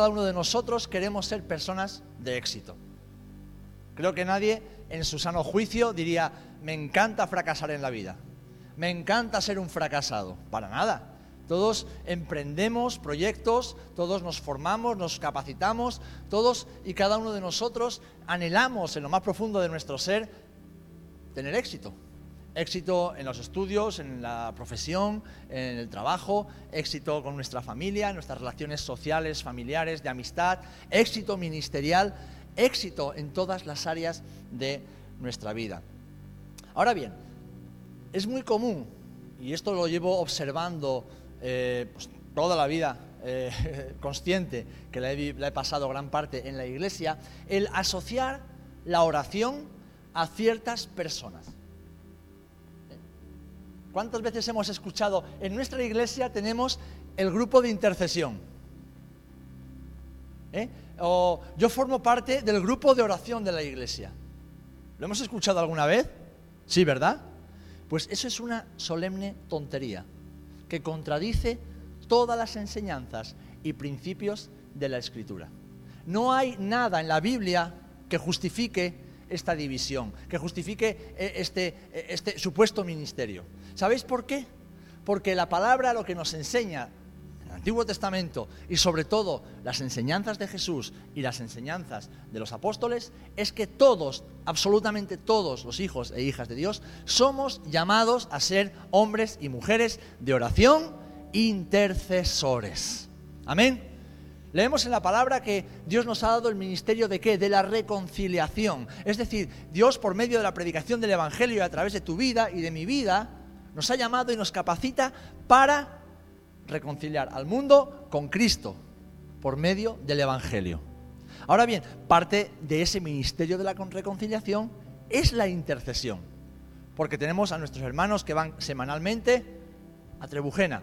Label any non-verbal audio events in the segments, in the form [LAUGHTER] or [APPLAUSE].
cada uno de nosotros queremos ser personas de éxito. Creo que nadie en su sano juicio diría, me encanta fracasar en la vida, me encanta ser un fracasado. Para nada. Todos emprendemos proyectos, todos nos formamos, nos capacitamos, todos y cada uno de nosotros anhelamos en lo más profundo de nuestro ser tener éxito. Éxito en los estudios, en la profesión, en el trabajo, éxito con nuestra familia, nuestras relaciones sociales, familiares, de amistad, éxito ministerial, éxito en todas las áreas de nuestra vida. Ahora bien, es muy común, y esto lo llevo observando eh, pues, toda la vida eh, [LAUGHS] consciente que la he, pasado gran parte en la iglesia, el asociar la oración a ciertas personas. ¿Cuántas veces hemos escuchado? En nuestra iglesia tenemos el grupo de intercesión. ¿Eh? O yo formo parte del grupo de oración de la iglesia. ¿Lo hemos escuchado alguna vez? Sí, ¿verdad? Pues eso es una solemne tontería que contradice todas las enseñanzas y principios de la Escritura. No hay nada en la Biblia que justifique esta división, que justifique eh, este, eh, este supuesto ministerio. ¿Sabéis por qué? Porque la palabra lo que nos enseña el Antiguo Testamento y sobre todo las enseñanzas de Jesús y las enseñanzas de los apóstoles es que todos, absolutamente todos los hijos e hijas de Dios, somos llamados a ser hombres y mujeres de oración intercesores. Amén. Leemos en la palabra que Dios nos ha dado el ministerio de qué? De la reconciliación. Es decir, Dios por medio de la predicación del Evangelio y a través de tu vida y de mi vida, nos ha llamado y nos capacita para reconciliar al mundo con Cristo por medio del Evangelio. Ahora bien, parte de ese ministerio de la reconciliación es la intercesión, porque tenemos a nuestros hermanos que van semanalmente a Trebujena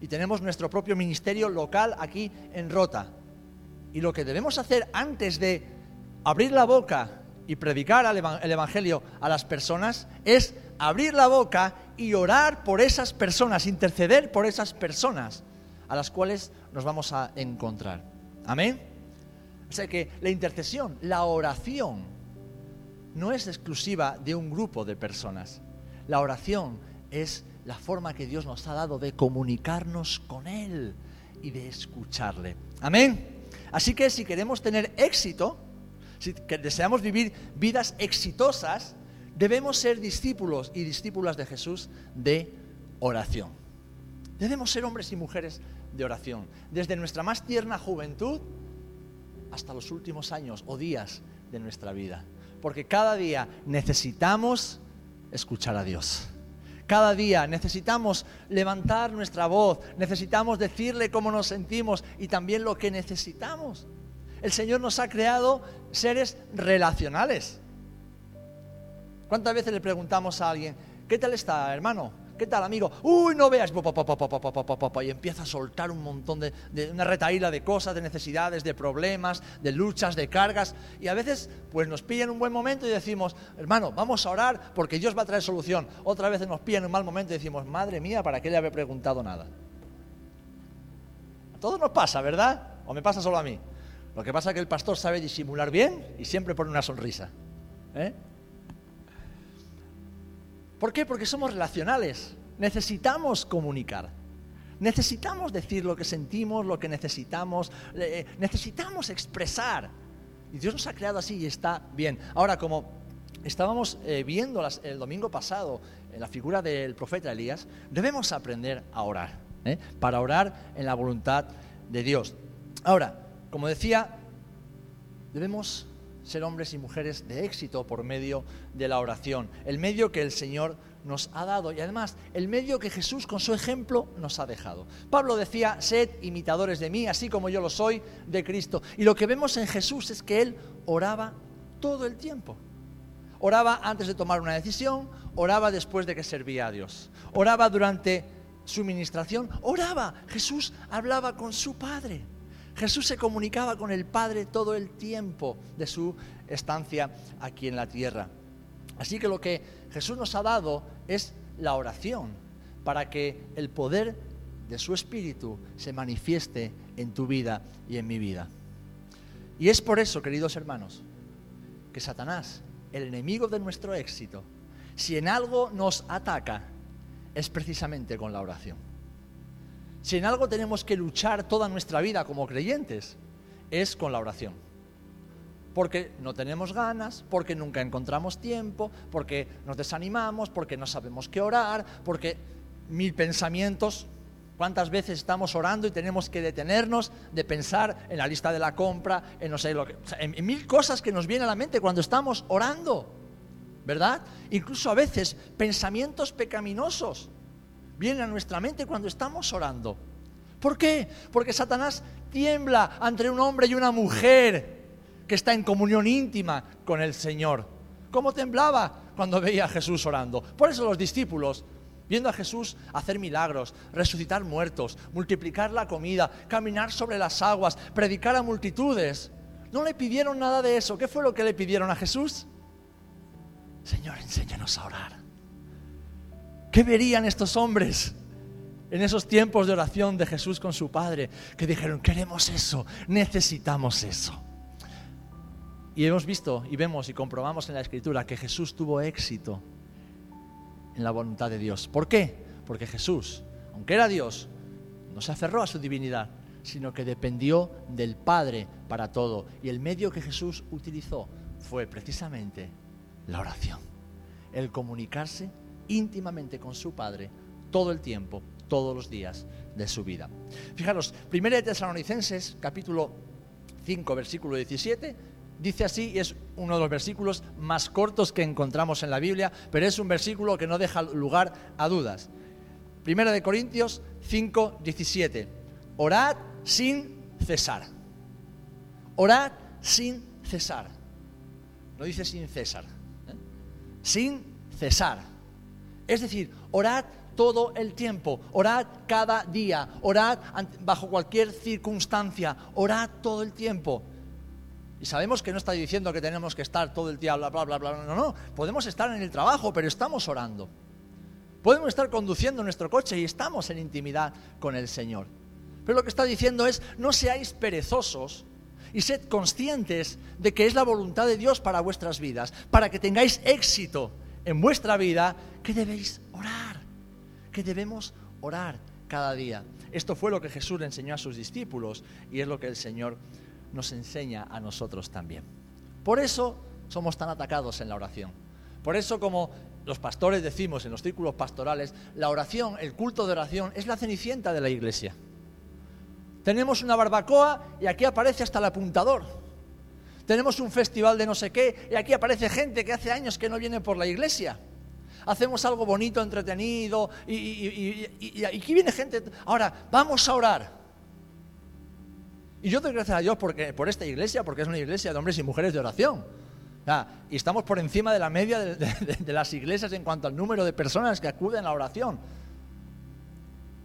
y tenemos nuestro propio ministerio local aquí en Rota. Y lo que debemos hacer antes de abrir la boca y predicar el Evangelio a las personas es abrir la boca y orar por esas personas, interceder por esas personas a las cuales nos vamos a encontrar. Amén. O sea que la intercesión, la oración, no es exclusiva de un grupo de personas. La oración es la forma que Dios nos ha dado de comunicarnos con Él y de escucharle. Amén. Así que si queremos tener éxito, si deseamos vivir vidas exitosas, debemos ser discípulos y discípulas de Jesús de oración. Debemos ser hombres y mujeres de oración, desde nuestra más tierna juventud hasta los últimos años o días de nuestra vida. Porque cada día necesitamos escuchar a Dios. Cada día necesitamos levantar nuestra voz, necesitamos decirle cómo nos sentimos y también lo que necesitamos. El Señor nos ha creado seres relacionales. ¿Cuántas veces le preguntamos a alguien, ¿qué tal está, hermano? ¿Qué tal, amigo? Uy, no veas. Y empieza a soltar un montón de, una retaíla de cosas, de necesidades, de problemas, de luchas, de cargas. Y a veces, pues nos pilla en un buen momento y decimos, hermano, vamos a orar porque Dios va a traer solución. Otra vez nos pilla en un mal momento y decimos, madre mía, ¿para qué le había preguntado nada? A todos nos pasa, ¿verdad? ¿O me pasa solo a mí? Lo que pasa es que el pastor sabe disimular bien y siempre pone una sonrisa. ¿eh? ¿Por qué? Porque somos relacionales. Necesitamos comunicar. Necesitamos decir lo que sentimos, lo que necesitamos. Eh, necesitamos expresar. Y Dios nos ha creado así y está bien. Ahora, como estábamos eh, viendo el domingo pasado en la figura del profeta Elías, debemos aprender a orar. ¿eh? Para orar en la voluntad de Dios. Ahora, como decía, debemos ser hombres y mujeres de éxito por medio de la oración, el medio que el Señor nos ha dado y además el medio que Jesús con su ejemplo nos ha dejado. Pablo decía, sed imitadores de mí, así como yo lo soy de Cristo. Y lo que vemos en Jesús es que Él oraba todo el tiempo. Oraba antes de tomar una decisión, oraba después de que servía a Dios, oraba durante su ministración, oraba. Jesús hablaba con su Padre. Jesús se comunicaba con el Padre todo el tiempo de su estancia aquí en la tierra. Así que lo que Jesús nos ha dado es la oración para que el poder de su Espíritu se manifieste en tu vida y en mi vida. Y es por eso, queridos hermanos, que Satanás, el enemigo de nuestro éxito, si en algo nos ataca, es precisamente con la oración. Si en algo tenemos que luchar toda nuestra vida como creyentes, es con la oración. Porque no tenemos ganas, porque nunca encontramos tiempo, porque nos desanimamos, porque no sabemos qué orar, porque mil pensamientos. ¿Cuántas veces estamos orando y tenemos que detenernos de pensar en la lista de la compra, en no sé lo que, en mil cosas que nos vienen a la mente cuando estamos orando? ¿Verdad? Incluso a veces pensamientos pecaminosos vienen a nuestra mente cuando estamos orando. ¿Por qué? Porque Satanás tiembla ante un hombre y una mujer que está en comunión íntima con el Señor. ¿Cómo temblaba cuando veía a Jesús orando? Por eso los discípulos, viendo a Jesús hacer milagros, resucitar muertos, multiplicar la comida, caminar sobre las aguas, predicar a multitudes, no le pidieron nada de eso. ¿Qué fue lo que le pidieron a Jesús? Señor, enséñanos a orar. ¿Qué verían estos hombres en esos tiempos de oración de Jesús con su Padre? Que dijeron, queremos eso, necesitamos eso. Y hemos visto y vemos y comprobamos en la Escritura que Jesús tuvo éxito en la voluntad de Dios. ¿Por qué? Porque Jesús, aunque era Dios, no se aferró a su divinidad, sino que dependió del Padre para todo. Y el medio que Jesús utilizó fue precisamente la oración, el comunicarse íntimamente con su Padre todo el tiempo, todos los días de su vida. Fijaros, 1 de Tesalonicenses, capítulo 5, versículo 17, dice así, y es uno de los versículos más cortos que encontramos en la Biblia, pero es un versículo que no deja lugar a dudas. 1 de Corintios 5, 17, orad sin cesar. Orad sin cesar. No dice sin cesar sin cesar. Es decir, orad todo el tiempo, orad cada día, orad bajo cualquier circunstancia, orad todo el tiempo. Y sabemos que no está diciendo que tenemos que estar todo el día, bla, bla, bla, bla, no, no, podemos estar en el trabajo, pero estamos orando. Podemos estar conduciendo nuestro coche y estamos en intimidad con el Señor. Pero lo que está diciendo es, no seáis perezosos, y sed conscientes de que es la voluntad de Dios para vuestras vidas, para que tengáis éxito en vuestra vida, que debéis orar, que debemos orar cada día. Esto fue lo que Jesús le enseñó a sus discípulos y es lo que el Señor nos enseña a nosotros también. Por eso somos tan atacados en la oración. Por eso como los pastores decimos en los círculos pastorales, la oración, el culto de oración es la cenicienta de la iglesia. Tenemos una barbacoa y aquí aparece hasta el apuntador. Tenemos un festival de no sé qué y aquí aparece gente que hace años que no viene por la iglesia. Hacemos algo bonito, entretenido y, aquí viene gente. Ahora, vamos a orar. Y yo doy gracias a Dios porque, por esta iglesia, porque es una iglesia de hombres y mujeres de oración. y estamos por encima de la media de las iglesias en cuanto al número de personas que acuden a la oración.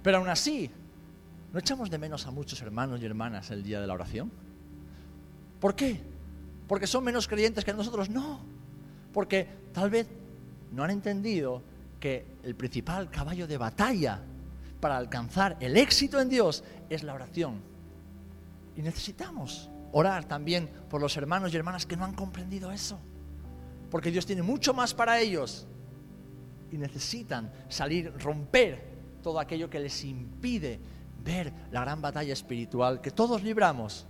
Pero aún así, ¿No echamos de menos a muchos hermanos y hermanas el día de la oración? ¿Por qué? ¿Porque son menos creyentes que nosotros? No, porque tal vez no han entendido que el principal caballo de batalla para alcanzar el éxito en Dios es la oración. Y necesitamos orar también por los hermanos y hermanas que no han comprendido eso. Porque Dios tiene mucho más para ellos. Y necesitan salir, romper todo aquello que les impide ver la gran batalla espiritual que todos libramos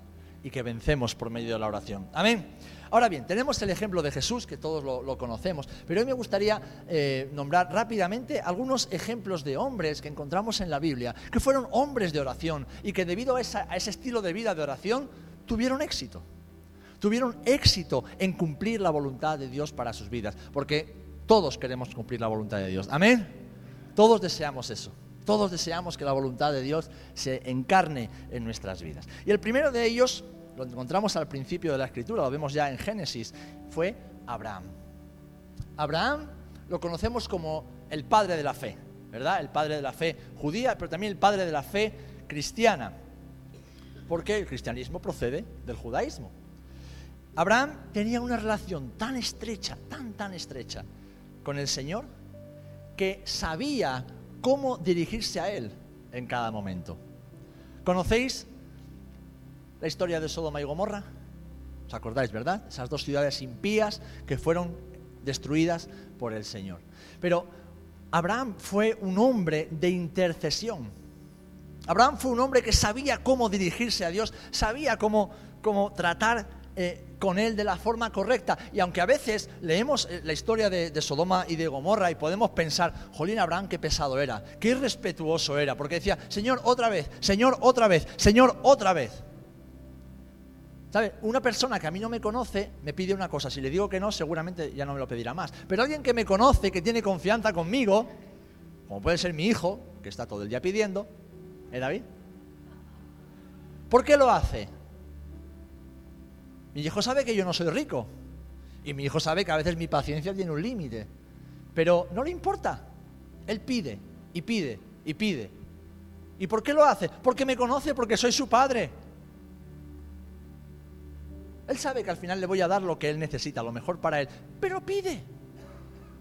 y que vencemos por medio de la oración. Amén. Ahora bien, tenemos el ejemplo de Jesús, que todos lo, conocemos, pero hoy me gustaría eh, nombrar rápidamente algunos ejemplos de hombres que encontramos en la Biblia, que fueron hombres de oración y que debido a, a ese estilo de vida de oración tuvieron éxito. Tuvieron éxito en cumplir la voluntad de Dios para sus vidas, porque todos queremos cumplir la voluntad de Dios. Amén. Todos deseamos eso. Todos deseamos que la voluntad de Dios se encarne en nuestras vidas. Y el primero de ellos, lo encontramos al principio de la escritura, lo vemos ya en Génesis, fue Abraham. Abraham lo conocemos como el padre de la fe, ¿verdad? El padre de la fe judía, pero también el padre de la fe cristiana. Porque el cristianismo procede del judaísmo. Abraham tenía una relación tan estrecha, tan, tan estrecha con el Señor, que sabía cómo dirigirse a Él en cada momento. ¿Conocéis la historia de Sodoma y Gomorra? ¿Os acordáis, verdad? Esas dos ciudades impías que fueron destruidas por el Señor. Pero Abraham fue un hombre de intercesión. Abraham fue un hombre que sabía cómo dirigirse a Dios, sabía cómo, cómo tratar eh, con él de la forma correcta. Y aunque a veces leemos eh, la historia de, de, Sodoma y de Gomorra y podemos pensar, Jolín Abraham, qué pesado era, qué irrespetuoso era, porque decía, Señor, otra vez, Señor, otra vez, Señor, otra vez. ¿Sabe? Una persona que a mí no me conoce me pide una cosa. Si le digo que no, seguramente ya no me lo pedirá más. Pero alguien que me conoce, que tiene confianza conmigo, como puede ser mi hijo, que está todo el día pidiendo, ¿eh, David? ¿Por qué lo hace? Mi hijo sabe que yo no soy rico. Y mi hijo sabe que a veces mi paciencia tiene un límite. Pero no le importa. Él pide y pide y pide. ¿Y por qué lo hace? Porque me conoce, porque soy su padre. Él sabe que al final le voy a dar lo que él necesita, lo mejor para él, pero pide.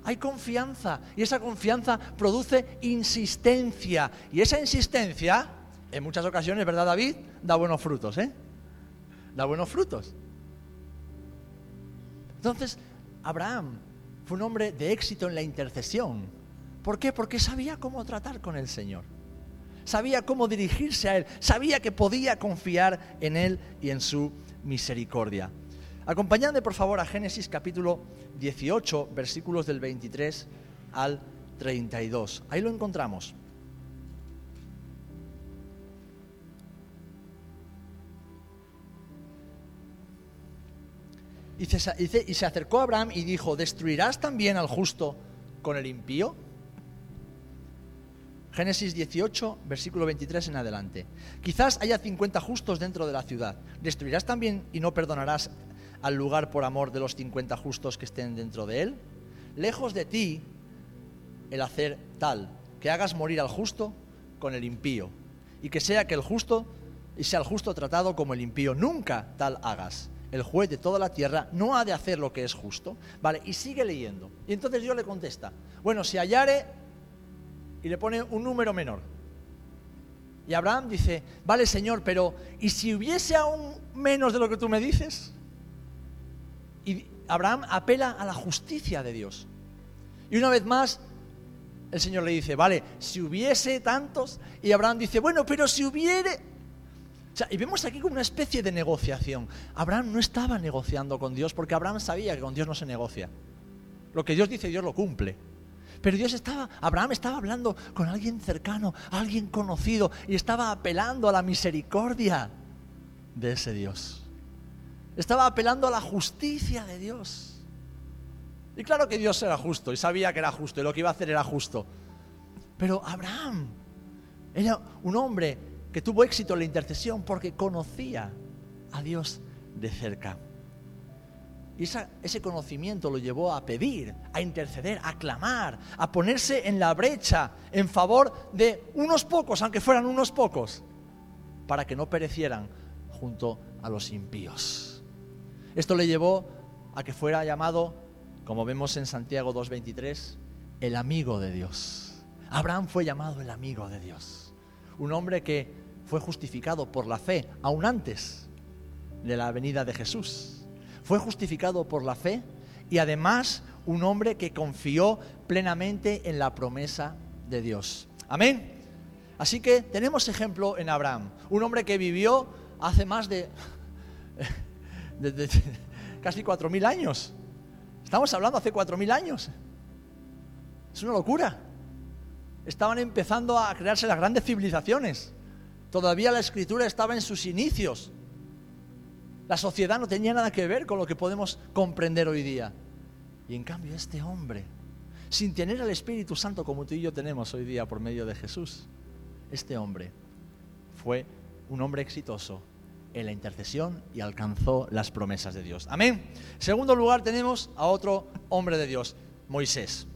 Hay confianza y esa confianza produce insistencia y esa insistencia, en muchas ocasiones, ¿verdad David? Da buenos frutos, ¿eh? Da buenos frutos. Entonces, Abraham fue un hombre de éxito en la intercesión. ¿Por qué? Porque sabía cómo tratar con el Señor. Sabía cómo dirigirse a Él. Sabía que podía confiar en Él y en su misericordia. Acompañadme por favor a Génesis capítulo 18, versículos del 23 al 32. Ahí lo encontramos. Y se, acercó a Abraham y dijo, ¿destruirás también al justo con el impío? Génesis 18, versículo 23 en adelante. Quizás haya 50 justos dentro de la ciudad. ¿Destruirás también y no perdonarás al lugar por amor de los 50 justos que estén dentro de él? Lejos de ti el hacer tal, que hagas morir al justo con el impío, y que sea que el justo y sea el justo tratado como el impío. Nunca tal hagas. El juez de toda la tierra no ha de hacer lo que es justo. Vale, y sigue leyendo. Y entonces Dios le contesta, bueno, si hallare y le pone un número menor. Y Abraham dice, vale Señor, pero ¿y si hubiese aún menos de lo que tú me dices? Y Abraham apela a la justicia de Dios. Y una vez más, el Señor le dice, vale, si hubiese tantos, y Abraham dice, bueno, pero si hubiere... O sea, y vemos aquí como una especie de negociación. Abraham no estaba negociando con Dios porque Abraham sabía que con Dios no se negocia. Lo que Dios dice, Dios lo cumple. Pero Dios estaba, Abraham estaba hablando con alguien cercano, alguien conocido, y estaba apelando a la misericordia de ese Dios. Estaba apelando a la justicia de Dios. Y claro que Dios era justo y sabía que era justo y lo que iba a hacer era justo. Pero Abraham era un hombre que tuvo éxito en la intercesión porque conocía a Dios de cerca. Y ese conocimiento lo llevó a pedir, a interceder, a clamar, a ponerse en la brecha en favor de unos pocos, aunque fueran unos pocos, para que no perecieran junto a los impíos. Esto le llevó a que fuera llamado, como vemos en Santiago 2.23, el amigo de Dios. Abraham fue llamado el amigo de Dios. Un hombre que fue justificado por la fe, aún antes de la venida de Jesús fue justificado por la fe y además un hombre que confió plenamente en la promesa de Dios. Amén. Así que tenemos ejemplo en Abraham, un hombre que vivió hace más de, [LAUGHS] casi cuatro mil años. Estamos hablando hace cuatro mil años. Es una locura. Estaban empezando a crearse las grandes civilizaciones. Todavía la escritura estaba en sus inicios. La sociedad no tenía nada que ver con lo que podemos comprender hoy día. Y en cambio este hombre, sin tener al Espíritu Santo como tú y yo tenemos hoy día por medio de Jesús, este hombre fue un hombre exitoso en la intercesión y alcanzó las promesas de Dios. Amén. Segundo lugar tenemos a otro hombre de Dios, Moisés.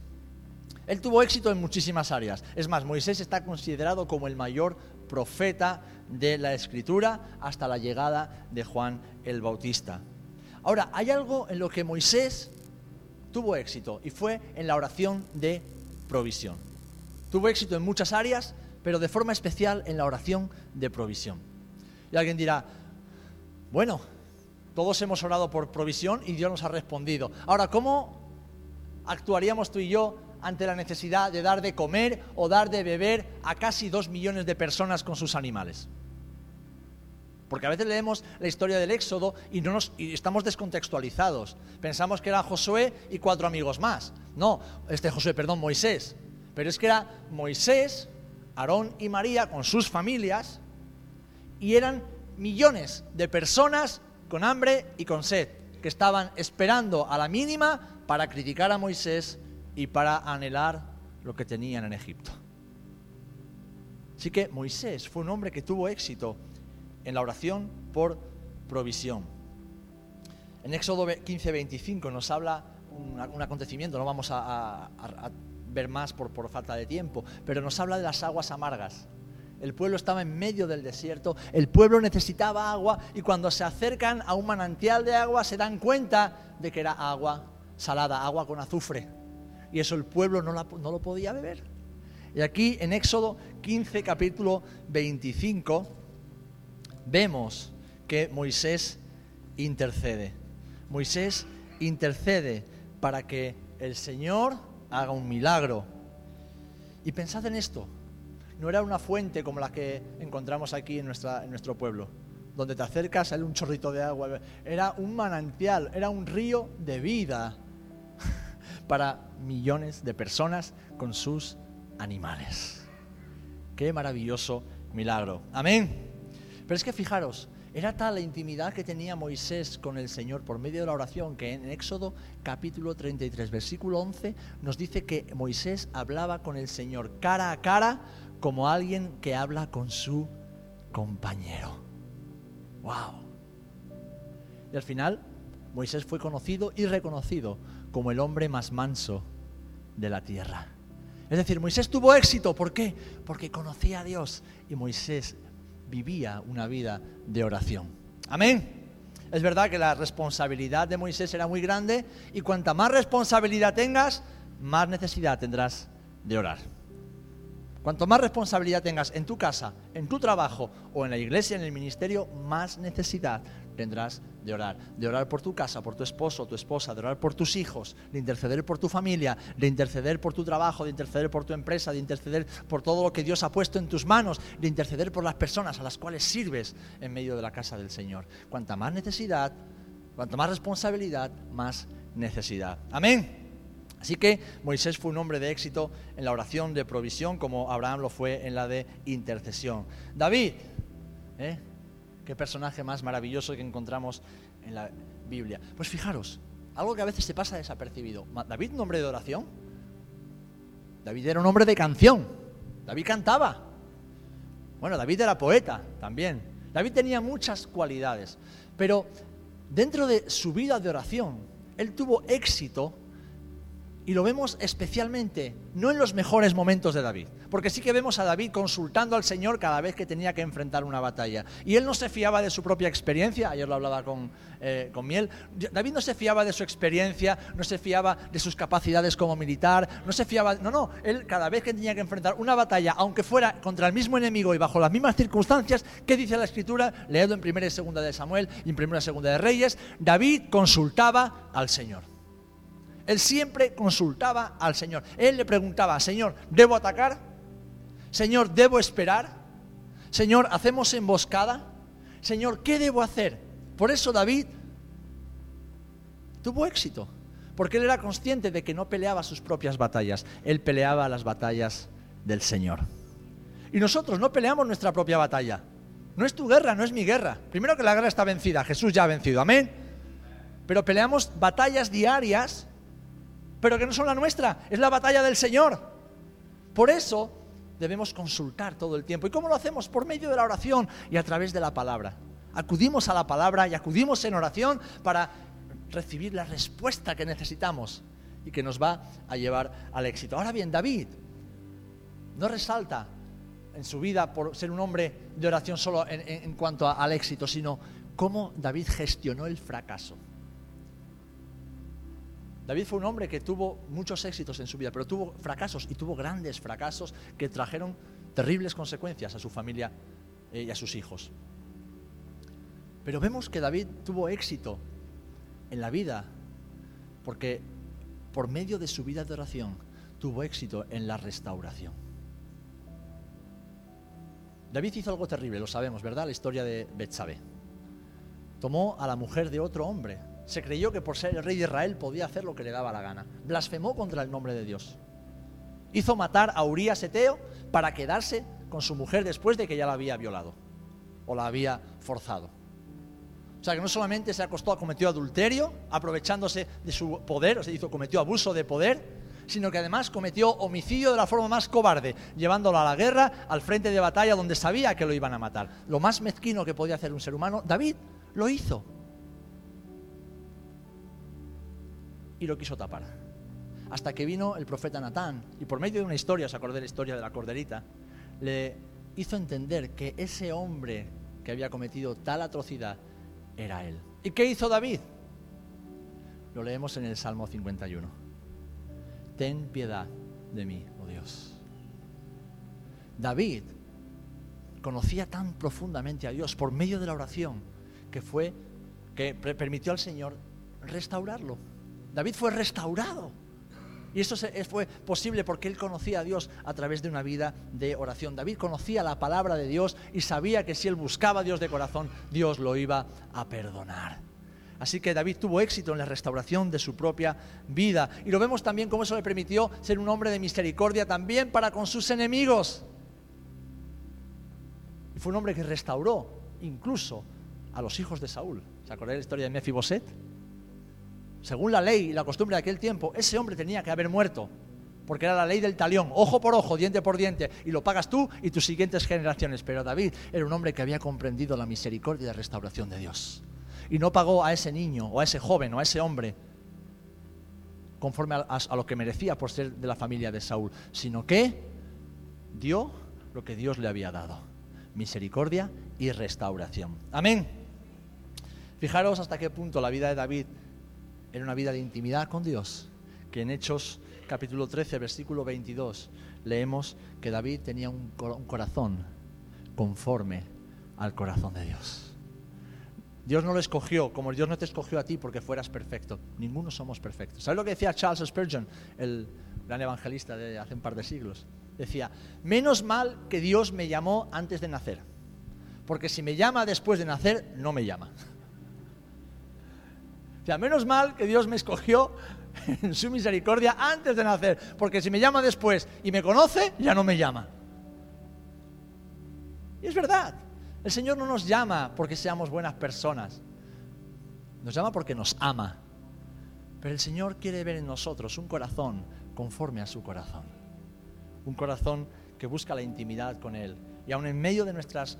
Él tuvo éxito en muchísimas áreas. Es más, Moisés está considerado como el mayor profeta de la Escritura hasta la llegada de Juan el Bautista. Ahora, hay algo en lo que Moisés tuvo éxito y fue en la oración de provisión. Tuvo éxito en muchas áreas, pero de forma especial en la oración de provisión. Y alguien dirá, Bueno, todos hemos orado por provisión y Dios nos ha respondido. Ahora, ¿cómo actuaríamos tú y yo ante la necesidad de dar de comer o dar de beber a casi dos millones de personas con sus animales? Porque a veces leemos la historia del Éxodo y, no nos, estamos descontextualizados. Pensamos que era Josué y cuatro amigos más. No, este Josué, perdón, Moisés. Pero es que era Moisés, Aarón y María con sus familias y eran millones de personas con hambre y con sed que estaban esperando a la mínima para criticar a Moisés y para anhelar lo que tenían en Egipto. Así que Moisés fue un hombre que tuvo éxito en la oración por provisión. En Éxodo 15, 25 nos habla un, acontecimiento, no vamos a, ver más por, por falta de tiempo, pero nos habla de las aguas amargas. El pueblo estaba en medio del desierto, el pueblo necesitaba agua y cuando se acercan a un manantial de agua se dan cuenta de que era agua salada, agua con azufre. Y eso el pueblo no, no lo podía beber. Y aquí en Éxodo 15, capítulo 25, vemos que Moisés intercede. Moisés intercede para que el Señor haga un milagro. Y pensad en esto, no era una fuente como la que encontramos aquí en, nuestra, en nuestro pueblo, donde te acercas, sale un chorrito de agua, era un manantial, era un río de vida [LAUGHS] para millones de personas con sus animales. Qué maravilloso milagro. Amén. Pero es que fijaros, era tal la intimidad que tenía Moisés con el Señor por medio de la oración que en Éxodo capítulo 33, versículo 11 nos dice que Moisés hablaba con el Señor cara a cara como alguien que habla con su compañero. ¡Wow! Y al final, Moisés fue conocido y reconocido como el hombre más manso de la tierra. Es decir, Moisés tuvo éxito. ¿Por qué? Porque conocía a Dios y Moisés vivía una vida de oración. Amén. Es verdad que la responsabilidad de Moisés era muy grande y cuanta más responsabilidad tengas, más necesidad tendrás de orar. Cuanto más responsabilidad tengas en tu casa, en tu trabajo o en la iglesia, en el ministerio, más necesidad tendrás de orar. De orar por tu casa, por tu esposo, tu esposa, de orar por tus hijos, de interceder por tu familia, de interceder por tu trabajo, de interceder por tu empresa, de interceder por todo lo que Dios ha puesto en tus manos, de interceder por las personas a las cuales sirves en medio de la casa del Señor. Cuanta más necesidad, cuanta más responsabilidad, más necesidad. Amén. Así que Moisés fue un hombre de éxito en la oración de provisión, como Abraham lo fue en la de intercesión. David, ¿eh? Qué personaje más maravilloso que encontramos en la Biblia. Pues fijaros, algo que a veces se pasa desapercibido. David, un hombre de oración. David era un hombre de canción. David cantaba. Bueno, David era poeta también. David tenía muchas cualidades. Pero dentro de su vida de oración, él tuvo éxito y lo vemos especialmente, no en los mejores momentos de David, porque sí que vemos a David consultando al Señor cada vez que tenía que enfrentar una batalla. Y él no se fiaba de su propia experiencia, ayer lo hablaba con, eh, con Miel, David no se fiaba de su experiencia, no se fiaba de sus capacidades como militar, no se fiaba, no, no, él cada vez que tenía que enfrentar una batalla, aunque fuera contra el mismo enemigo y bajo las mismas circunstancias, ¿qué dice la Escritura? Leedlo en primera y segunda de Samuel y en primera y segunda de Reyes, David consultaba al Señor. Él siempre consultaba al Señor. Él le preguntaba, Señor, ¿debo atacar? Señor, ¿debo esperar? Señor, ¿hacemos emboscada? Señor, ¿qué debo hacer? Por eso David tuvo éxito, porque él era consciente de que no peleaba sus propias batallas, él peleaba las batallas del Señor. Y nosotros no peleamos nuestra propia batalla. No es tu guerra, no es mi guerra. Primero que la guerra está vencida, Jesús ya ha vencido, amén. Pero peleamos batallas diarias pero que no son la nuestra, es la batalla del Señor. Por eso debemos consultar todo el tiempo. ¿Y cómo lo hacemos? Por medio de la oración y a través de la palabra. Acudimos a la palabra y acudimos en oración para recibir la respuesta que necesitamos y que nos va a llevar al éxito. Ahora bien, David no resalta en su vida por ser un hombre de oración solo en, cuanto al éxito, sino cómo David gestionó el fracaso. David fue un hombre que tuvo muchos éxitos en su vida, pero tuvo fracasos y tuvo grandes fracasos que trajeron terribles consecuencias a su familia eh, y a sus hijos. Pero vemos que David tuvo éxito en la vida porque por medio de su vida de oración tuvo éxito en la restauración. David hizo algo terrible, lo sabemos, ¿verdad? La historia de Betsabé. Tomó a la mujer de otro hombre. Se creyó que por ser el rey de Israel podía hacer lo que le daba la gana. Blasfemó contra el nombre de Dios. Hizo matar a Urías Eteo para quedarse con su mujer después de que ya la había violado o la había forzado. O sea que no solamente se acostó, cometió adulterio, aprovechándose de su poder, o sea, hizo, cometió abuso de poder, sino que además cometió homicidio de la forma más cobarde, llevándolo a la guerra, al frente de batalla donde sabía que lo iban a matar. Lo más mezquino que podía hacer un ser humano, David lo hizo. Y lo quiso tapar. Hasta que vino el profeta Natán y por medio de una historia, os acordé la historia de la corderita, le hizo entender que ese hombre que había cometido tal atrocidad era él. ¿Y qué hizo David? Lo leemos en el Salmo 51. Ten piedad de mí, oh Dios. David conocía tan profundamente a Dios por medio de la oración que fue que permitió al Señor restaurarlo. David fue restaurado. Y eso fue posible porque él conocía a Dios a través de una vida de oración. David conocía la palabra de Dios y sabía que si él buscaba a Dios de corazón, Dios lo iba a perdonar. Así que David tuvo éxito en la restauración de su propia vida. Y lo vemos también cómo eso le permitió ser un hombre de misericordia también para con sus enemigos. Y fue un hombre que restauró incluso a los hijos de Saúl. ¿Se acuerdan de la historia de Mefiboset? Según la ley y la costumbre de aquel tiempo, ese hombre tenía que haber muerto, porque era la ley del talión, ojo por ojo, diente por diente, y lo pagas tú y tus siguientes generaciones. Pero David era un hombre que había comprendido la misericordia y la restauración de Dios. Y no pagó a ese niño, o a ese joven, o a ese hombre, conforme a, a lo que merecía por ser de la familia de Saúl, sino que dio lo que Dios le había dado, misericordia y restauración. Amén. Fijaros hasta qué punto la vida de David era una vida de intimidad con Dios, que en Hechos capítulo 13, versículo 22, leemos que David tenía un, corazón conforme al corazón de Dios. Dios no lo escogió, como Dios no te escogió a ti porque fueras perfecto. Ninguno somos perfectos. ¿Sabes lo que decía Charles Spurgeon, el gran evangelista de hace un par de siglos? Decía, menos mal que Dios me llamó antes de nacer, porque si me llama después de nacer, no me llama menos mal que Dios me escogió [LAUGHS] en su misericordia antes de nacer, porque si me llama después y me conoce, ya no me llama. Y es verdad, el Señor no nos llama porque seamos buenas personas, nos llama porque nos ama. Pero el Señor quiere ver en nosotros un corazón conforme a su corazón, un corazón que busca la intimidad con Él. Y aun en medio de nuestras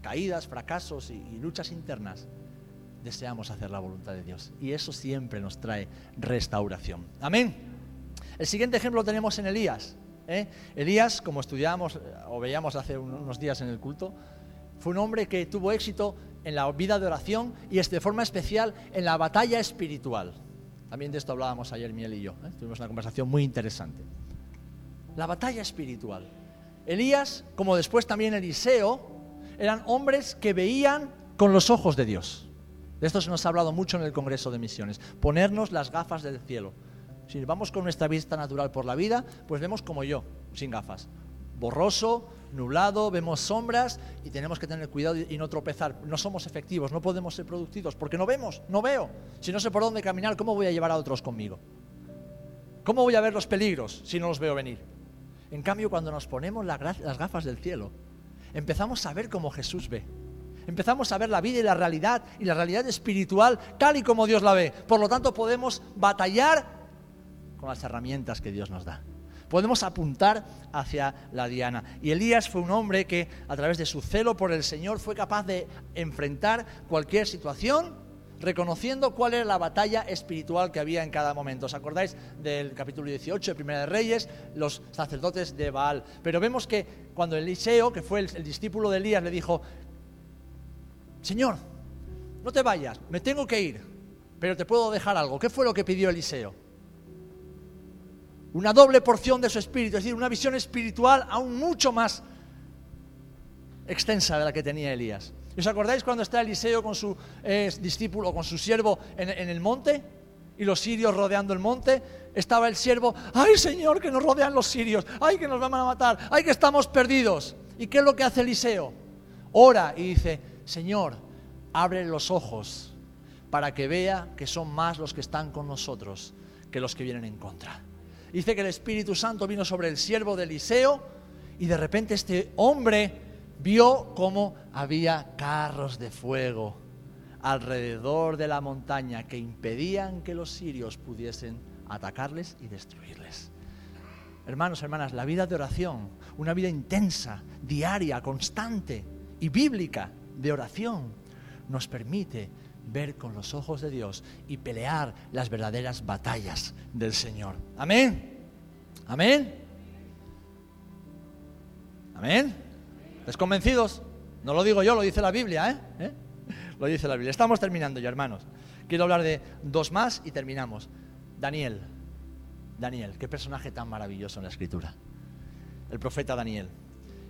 caídas, fracasos y luchas internas, deseamos hacer la voluntad de Dios. Y eso siempre nos trae restauración. Amén. El siguiente ejemplo lo tenemos en Elías. ¿eh? Elías, como estudiábamos o veíamos hace unos días en el culto, fue un hombre que tuvo éxito en la vida de oración y de forma especial en la batalla espiritual. También de esto hablábamos ayer Miel y yo. ¿eh? Tuvimos una conversación muy interesante. La batalla espiritual. Elías, como después también Eliseo, eran hombres que veían con los ojos de Dios. De esto se nos ha hablado mucho en el Congreso de Misiones. Ponernos las gafas del cielo. Si vamos con nuestra vista natural por la vida, pues vemos como yo, sin gafas. Borroso, nublado, vemos sombras y tenemos que tener cuidado y no tropezar. No somos efectivos, no podemos ser productivos porque no vemos, no veo. Si no sé por dónde caminar, ¿cómo voy a llevar a otros conmigo? ¿Cómo voy a ver los peligros si no los veo venir? En cambio, cuando nos ponemos las gafas del cielo, empezamos a ver como Jesús ve empezamos a ver la vida y la realidad y la realidad espiritual tal y como Dios la ve. Por lo tanto, podemos batallar con las herramientas que Dios nos da. Podemos apuntar hacia la diana. Y Elías fue un hombre que a través de su celo por el Señor fue capaz de enfrentar cualquier situación reconociendo cuál era la batalla espiritual que había en cada momento. ¿Os acordáis del capítulo 18 de Primera de Reyes? Los sacerdotes de Baal. Pero vemos que cuando Eliseo, que fue el discípulo de Elías, le dijo, Señor, no te vayas, me tengo que ir, pero te puedo dejar algo. ¿Qué fue lo que pidió Eliseo? Una doble porción de su espíritu, es decir, una visión espiritual aún mucho más extensa de la que tenía Elías. ¿Y os acordáis cuando está Eliseo con su eh, discípulo, con su siervo en, en el monte? Y los sirios rodeando el monte. Estaba el siervo, ay Señor, que nos rodean los sirios, ay que nos van a matar, ay que estamos perdidos. ¿Y qué es lo que hace Eliseo? Ora y dice, Señor, abre los ojos para que vea que son más los que están con nosotros que los que vienen en contra. Dice que el Espíritu Santo vino sobre el siervo de Eliseo y de repente este hombre vio cómo había carros de fuego alrededor de la montaña que impedían que los sirios pudiesen atacarles y destruirles. Hermanos, hermanas, la vida de oración, una vida intensa, diaria, constante y bíblica de oración, nos permite ver con los ojos de Dios y pelear las verdaderas batallas del Señor. Amén. Amén. Amén. ¿Estáis convencidos? No lo digo yo, lo dice la Biblia, ¿eh? ¿eh? Lo dice la Biblia. Estamos terminando ya, hermanos. Quiero hablar de dos más y terminamos. Daniel. Daniel, qué personaje tan maravilloso en la escritura. El profeta Daniel.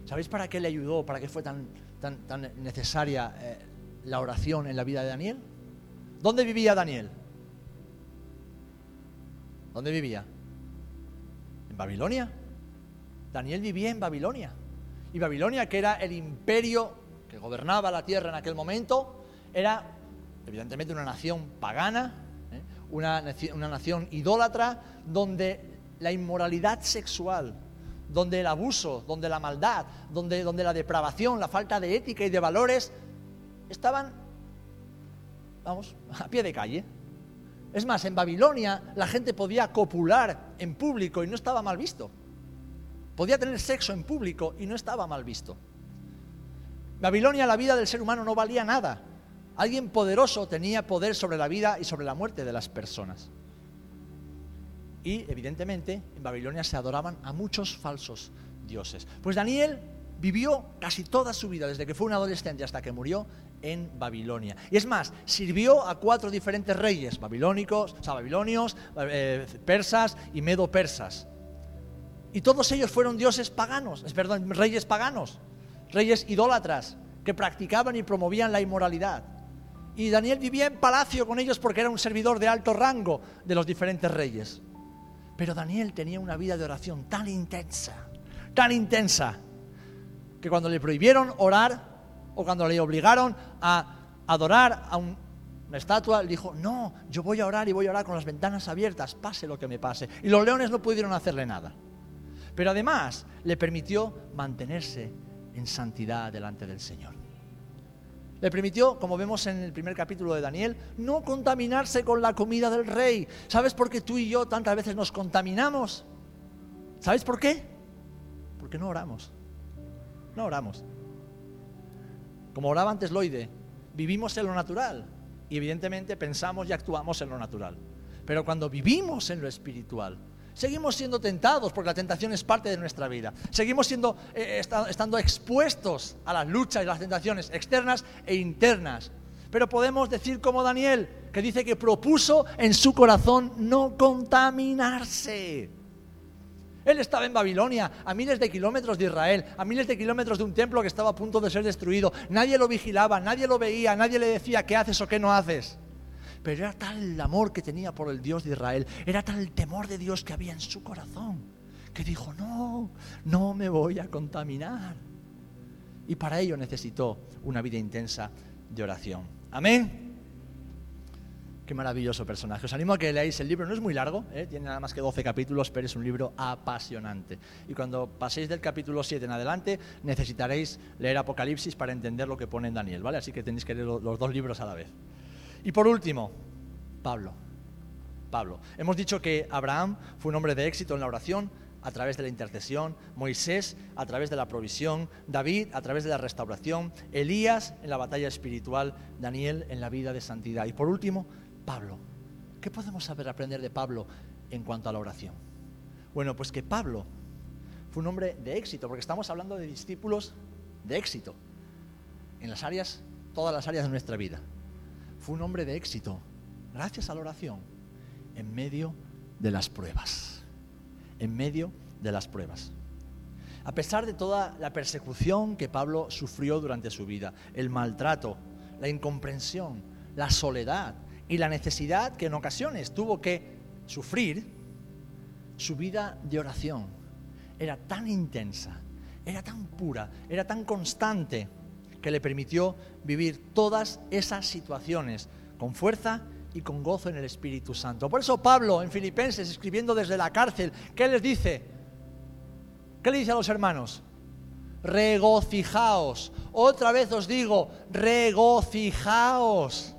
¿Sabéis para qué le ayudó, para qué fue tan, tan, tan necesaria eh, la oración en la vida de Daniel? ¿Dónde vivía Daniel? ¿Dónde vivía? ¿En Babilonia? Daniel vivía en Babilonia. Y Babilonia, que era el imperio que gobernaba la tierra en aquel momento, era evidentemente una nación pagana, ¿eh? una, una nación idólatra, donde la inmoralidad sexual, donde el abuso, donde la maldad, donde, donde la depravación, la falta de ética y de valores estaban, vamos, [LAUGHS] a pie de calle. Es más, en Babilonia la gente podía copular en público y no estaba mal visto. Podía tener sexo en público y no estaba mal visto. Babilonia la vida del ser humano no valía nada. Alguien poderoso tenía poder sobre la vida y sobre la muerte de las personas. Y evidentemente en Babilonia se adoraban a muchos falsos dioses. Pues Daniel vivió casi toda su vida, desde que fue un adolescente hasta que murió, en Babilonia. Y es más, sirvió a cuatro diferentes reyes, babilónicos, babilonios, eh, persas y medo-persas. Y todos ellos fueron dioses paganos, perdón, reyes paganos, reyes idólatras, que practicaban y promovían la inmoralidad. Y Daniel vivía en palacio con ellos porque era un servidor de alto rango de los diferentes reyes. Pero Daniel tenía una vida de oración tan intensa, tan intensa, que cuando le prohibieron orar o cuando le obligaron a adorar a una estatua, le dijo, no, yo voy a orar y voy a orar con las ventanas abiertas, pase lo que me pase. Y los leones no pudieron hacerle nada. Pero además le permitió mantenerse en santidad delante del Señor. Le permitió, como vemos en el primer capítulo de Daniel, no contaminarse con la comida del rey. ¿Sabes por qué tú y yo tantas veces nos contaminamos? ¿Sabes por qué? Porque no oramos. No oramos. Como oraba antes Loide, vivimos en lo natural y evidentemente pensamos y actuamos en lo natural. Pero cuando vivimos en lo espiritual, Seguimos siendo tentados porque la tentación es parte de nuestra vida. Seguimos siendo, eh, estando expuestos a las luchas y las tentaciones externas e internas. Pero podemos decir como Daniel, que dice que propuso en su corazón no contaminarse. Él estaba en Babilonia, a miles de kilómetros de Israel, a miles de kilómetros de un templo que estaba a punto de ser destruido. Nadie lo vigilaba, nadie lo veía, nadie le decía qué haces o qué no haces. Pero era tal el amor que tenía por el Dios de Israel, era tal el temor de Dios que había en su corazón, que dijo, no, no me voy a contaminar. Y para ello necesitó una vida intensa de oración. Amén. Qué maravilloso personaje. Os animo a que leáis el libro, no es muy largo, ¿eh? tiene nada más que 12 capítulos, pero es un libro apasionante. Y cuando paséis del capítulo 7 en adelante, necesitaréis leer Apocalipsis para entender lo que pone Daniel, ¿vale? Así que tenéis que leer los dos libros a la vez. Y por último, Pablo. Pablo. Hemos dicho que Abraham fue un hombre de éxito en la oración a través de la intercesión, Moisés a través de la provisión, David a través de la restauración, Elías en la batalla espiritual, Daniel en la vida de santidad. Y por último, Pablo. ¿Qué podemos saber aprender de Pablo en cuanto a la oración? Bueno, pues que Pablo fue un hombre de éxito, porque estamos hablando de discípulos de éxito en las áreas, todas las áreas de nuestra vida fue un hombre de éxito, gracias a la oración, en medio de las pruebas. En medio de las pruebas. A pesar de toda la persecución que Pablo sufrió durante su vida, el maltrato, la incomprensión, la soledad y la necesidad que en ocasiones tuvo que sufrir, su vida de oración era tan intensa, era tan pura, era tan constante, que le permitió vivir todas esas situaciones con fuerza y con gozo en el Espíritu Santo. Por eso Pablo en Filipenses, escribiendo desde la cárcel, ¿qué les dice? ¿Qué le dice a los hermanos? Regocijaos. Otra vez os digo, regocijaos.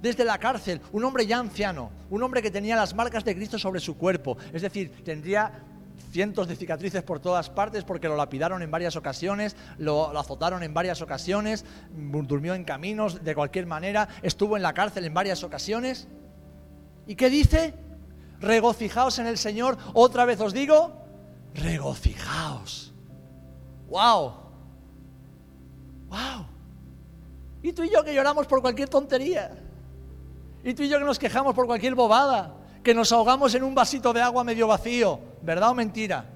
Desde la cárcel, un hombre ya anciano, un hombre que tenía las marcas de Cristo sobre su cuerpo, es decir, tendría cientos de cicatrices por todas partes porque lo lapidaron en varias ocasiones, lo, azotaron en varias ocasiones, durmió en caminos de cualquier manera, estuvo en la cárcel en varias ocasiones. ¿Y qué dice? Regocijaos en el Señor. Otra vez os digo, regocijaos. ¡Wow! ¡Wow! Y tú y yo que lloramos por cualquier tontería. Y tú y yo que nos quejamos por cualquier bobada que nos ahogamos en un vasito de agua medio vacío, ¿verdad o mentira?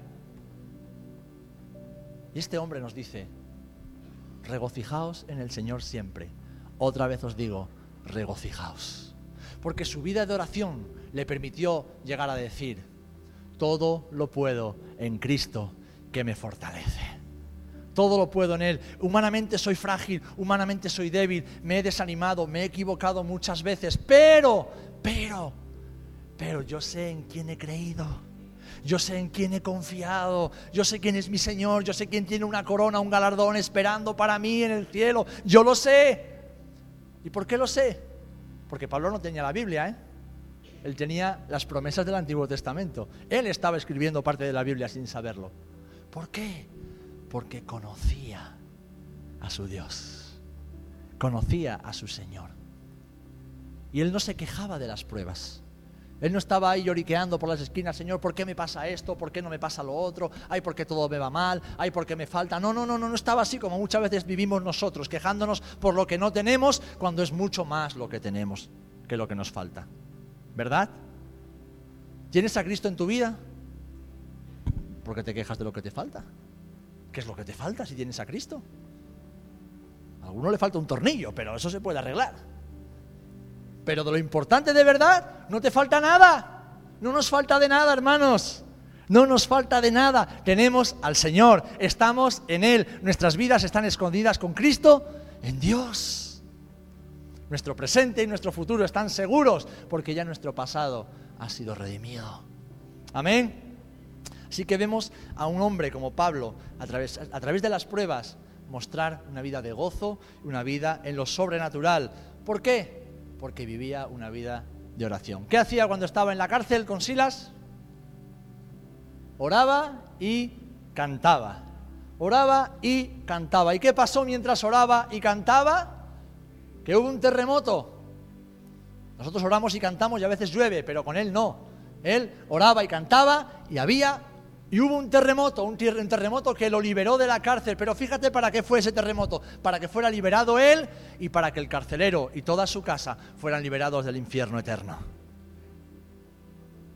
Y este hombre nos dice, regocijaos en el Señor siempre. Otra vez os digo, regocijaos. Porque su vida de oración le permitió llegar a decir, todo lo puedo en Cristo que me fortalece. Todo lo puedo en Él. Humanamente soy frágil, humanamente soy débil, me he desanimado, me he equivocado muchas veces, pero, pero, pero yo sé en quién he creído. Yo sé en quién he confiado. Yo sé quién es mi Señor. Yo sé quién tiene una corona, un galardón esperando para mí en el cielo. Yo lo sé. ¿Y por qué lo sé? Porque Pablo no tenía la Biblia, ¿eh? Él tenía las promesas del Antiguo Testamento. Él estaba escribiendo parte de la Biblia sin saberlo. ¿Por qué? Porque conocía a su Dios. Conocía a su Señor. Y él no se quejaba de las pruebas. Él no estaba ahí lloriqueando por las esquinas, Señor, ¿por qué me pasa esto? ¿Por qué no me pasa lo otro? Ay, ¿por qué todo me va mal? Ay, ¿por qué me falta? No, no, no, no, no estaba así como muchas veces vivimos nosotros, quejándonos por lo que no tenemos cuando es mucho más lo que tenemos que lo que nos falta. ¿Verdad? ¿Tienes a Cristo en tu vida? ¿Por qué te quejas de lo que te falta? ¿Qué es lo que te falta si tienes a Cristo? A alguno le falta un tornillo, pero eso se puede arreglar. Pero de lo importante de verdad, no te falta nada. No nos falta de nada, hermanos. No nos falta de nada. Tenemos al Señor, estamos en Él. Nuestras vidas están escondidas con Cristo en Dios. Nuestro presente y nuestro futuro están seguros porque ya nuestro pasado ha sido redimido. Amén. Así que vemos a un hombre como Pablo a través, a través de las pruebas mostrar una vida de gozo, una vida en lo sobrenatural. ¿Por qué? Porque vivía una vida de oración. ¿Qué hacía cuando estaba en la cárcel con Silas? Oraba y cantaba. Oraba y cantaba. ¿Y qué pasó mientras oraba y cantaba? Que hubo un terremoto. Nosotros oramos y cantamos y a veces llueve, pero con él no. Él oraba y cantaba y había y hubo un terremoto, un, terremoto que lo liberó de la cárcel. Pero fíjate para qué fue ese terremoto. Para que fuera liberado él y para que el carcelero y toda su casa fueran liberados del infierno eterno.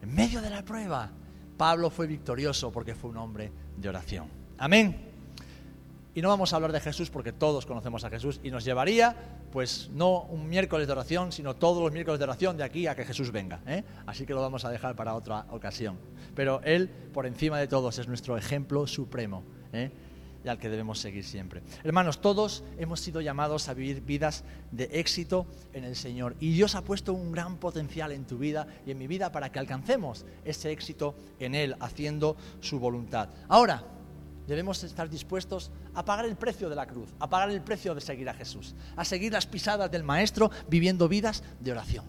En medio de la prueba, Pablo fue victorioso porque fue un hombre de oración. Amén. Y no vamos a hablar de Jesús porque todos conocemos a Jesús y nos llevaría, pues no un miércoles de oración, sino todos los miércoles de oración de aquí a que Jesús venga. ¿eh? Así que lo vamos a dejar para otra ocasión. Pero Él, por encima de todos, es nuestro ejemplo supremo ¿eh? y al que debemos seguir siempre. Hermanos, todos hemos sido llamados a vivir vidas de éxito en el Señor y Dios ha puesto un gran potencial en tu vida y en mi vida para que alcancemos ese éxito en Él, haciendo su voluntad. Ahora, debemos estar dispuestos a pagar el precio de la cruz, a pagar el precio de seguir a Jesús, a seguir las pisadas del Maestro viviendo vidas de oración,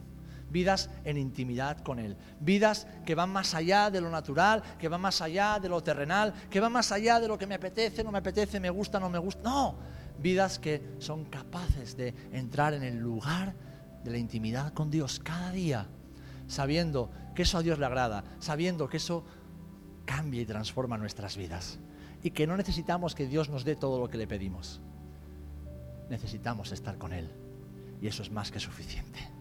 vidas en intimidad con Él, vidas que van más allá de lo natural, que van más allá de lo terrenal, que van más allá de lo que me apetece, no me apetece, me gusta, no me gusta. No, vidas que son capaces de entrar en el lugar de la intimidad con Dios cada día, sabiendo que eso a Dios le agrada, sabiendo que eso cambia y transforma nuestras vidas y que no necesitamos que Dios nos dé todo lo que le pedimos. Necesitamos estar con Él y eso es más que suficiente.